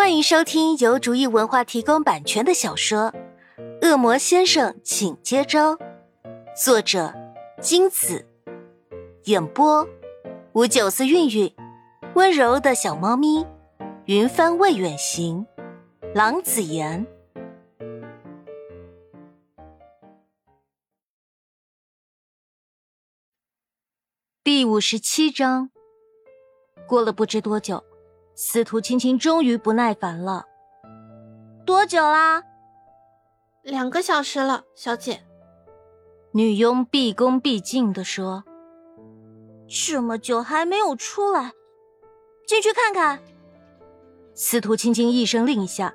欢迎收听由竹意文化提供版权的小说《恶魔先生，请接招》，作者金子，演播五九四韵韵，温柔的小猫咪，云帆未远行，郎子言。第五十七章，过了不知多久。司徒青青终于不耐烦了。多久啦？两个小时了，小姐。女佣毕恭毕敬的说：“这么久还没有出来，进去看看。”司徒青青一声令下，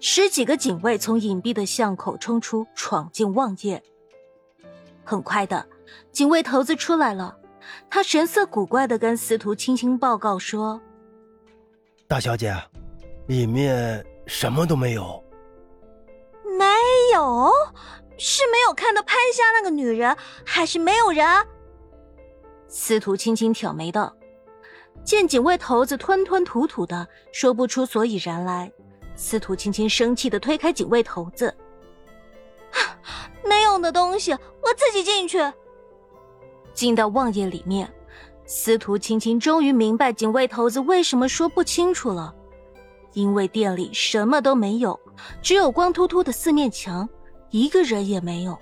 十几个警卫从隐蔽的巷口冲出，闯进望夜。很快的，警卫头子出来了，他神色古怪的跟司徒青青报告说。大小姐，里面什么都没有。没有？是没有看到拍下那个女人，还是没有人？司徒轻轻挑眉道。见警卫头子吞吞吐吐的说不出所以然来，司徒轻轻生气的推开警卫头子。没用的东西，我自己进去。进到望夜里面。司徒青青终于明白警卫头子为什么说不清楚了，因为店里什么都没有，只有光秃秃的四面墙，一个人也没有。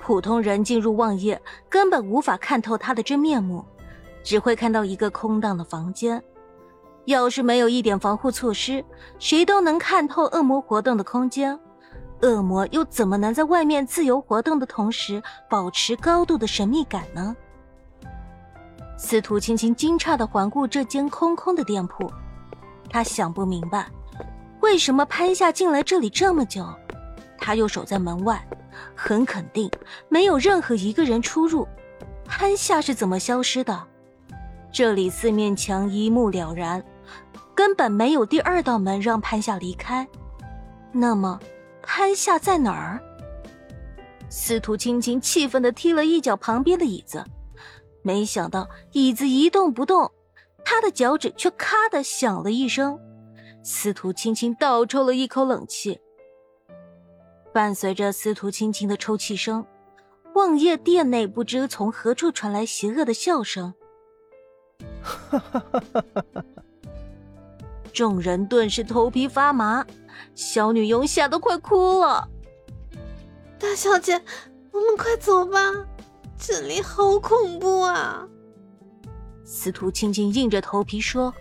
普通人进入望夜，根本无法看透他的真面目，只会看到一个空荡的房间。要是没有一点防护措施，谁都能看透恶魔活动的空间。恶魔又怎么能在外面自由活动的同时，保持高度的神秘感呢？司徒青青惊诧的环顾这间空空的店铺，他想不明白，为什么潘夏进来这里这么久，他又守在门外，很肯定没有任何一个人出入。潘夏是怎么消失的？这里四面墙一目了然，根本没有第二道门让潘夏离开。那么，潘夏在哪儿？司徒青青气愤的踢了一脚旁边的椅子。没想到椅子一动不动，他的脚趾却咔的响了一声。司徒青青倒抽了一口冷气，伴随着司徒青青的抽泣声，望夜殿内不知从何处传来邪恶的笑声。众人顿时头皮发麻，小女佣吓得快哭了。大小姐，我们快走吧。这里好恐怖啊！司徒青青硬着头皮说：“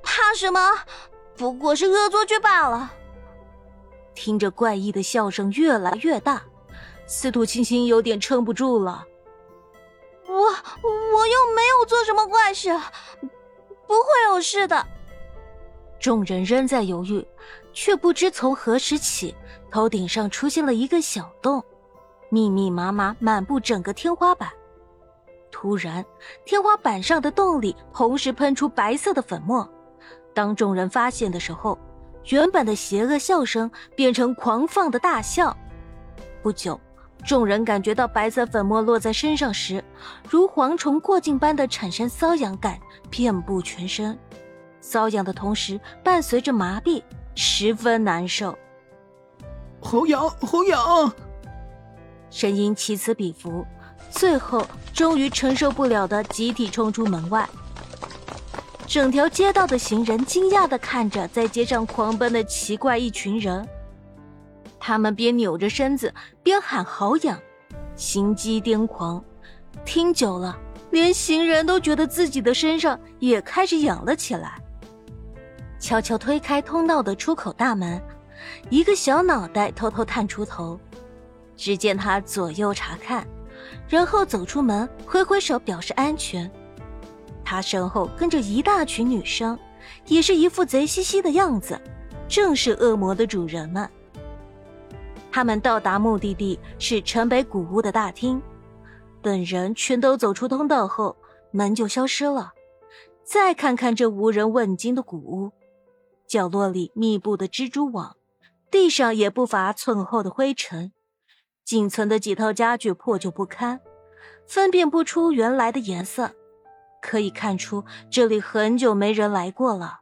怕什么？不过是恶作剧罢了。”听着怪异的笑声越来越大，司徒青青有点撑不住了。我我又没有做什么怪事，不会有事的。众人仍在犹豫，却不知从何时起，头顶上出现了一个小洞。密密麻麻，满布整个天花板。突然，天花板上的洞里同时喷出白色的粉末。当众人发现的时候，原本的邪恶笑声变成狂放的大笑。不久，众人感觉到白色粉末落在身上时，如蝗虫过境般的产生瘙痒感，遍布全身。瘙痒的同时，伴随着麻痹，十分难受。好痒，好痒！声音此起彼伏，最后终于承受不了的集体冲出门外。整条街道的行人惊讶的看着在街上狂奔的奇怪一群人，他们边扭着身子边喊好痒，心机癫狂。听久了，连行人都觉得自己的身上也开始痒了起来。悄悄推开通道的出口大门，一个小脑袋偷偷探出头。只见他左右查看，然后走出门，挥挥手表示安全。他身后跟着一大群女生，也是一副贼兮兮的样子，正是恶魔的主人们。他们到达目的地是城北古屋的大厅，等人全都走出通道后，门就消失了。再看看这无人问津的古屋，角落里密布的蜘蛛网，地上也不乏寸厚的灰尘。仅存的几套家具破旧不堪，分辨不出原来的颜色，可以看出这里很久没人来过了。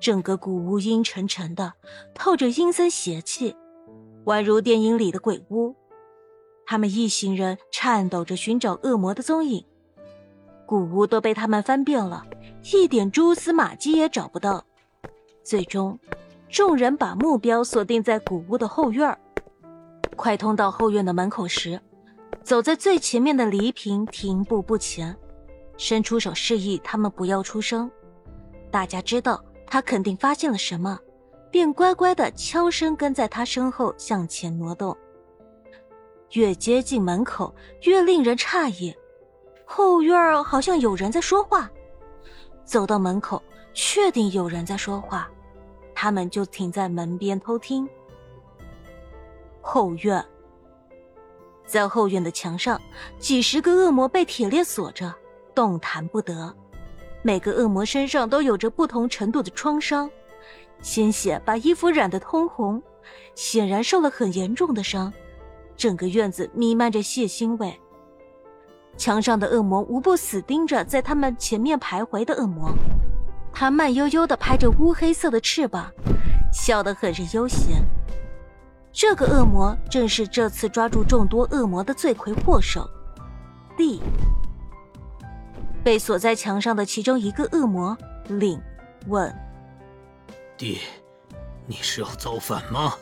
整个古屋阴沉沉的，透着阴森邪气，宛如电影里的鬼屋。他们一行人颤抖着寻找恶魔的踪影，古屋都被他们翻遍了，一点蛛丝马迹也找不到。最终，众人把目标锁定在古屋的后院快通到后院的门口时，走在最前面的黎平停步不前，伸出手示意他们不要出声。大家知道他肯定发现了什么，便乖乖的悄声跟在他身后向前挪动。越接近门口，越令人诧异。后院好像有人在说话。走到门口，确定有人在说话，他们就停在门边偷听。后院，在后院的墙上，几十个恶魔被铁链锁着，动弹不得。每个恶魔身上都有着不同程度的创伤，鲜血把衣服染得通红，显然受了很严重的伤。整个院子弥漫着血腥味，墙上的恶魔无不死盯着在他们前面徘徊的恶魔。他慢悠悠地拍着乌黑色的翅膀，笑得很是悠闲。这个恶魔正是这次抓住众多恶魔的罪魁祸首——地。被锁在墙上的其中一个恶魔领问：“地，你是要造反吗？”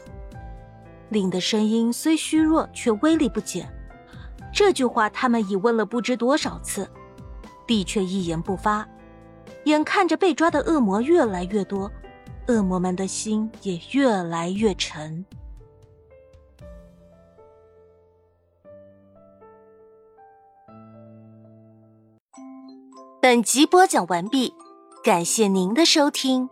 领的声音虽虚弱，却威力不减。这句话他们已问了不知多少次，帝却一言不发。眼看着被抓的恶魔越来越多，恶魔们的心也越来越沉。本集播讲完毕，感谢您的收听。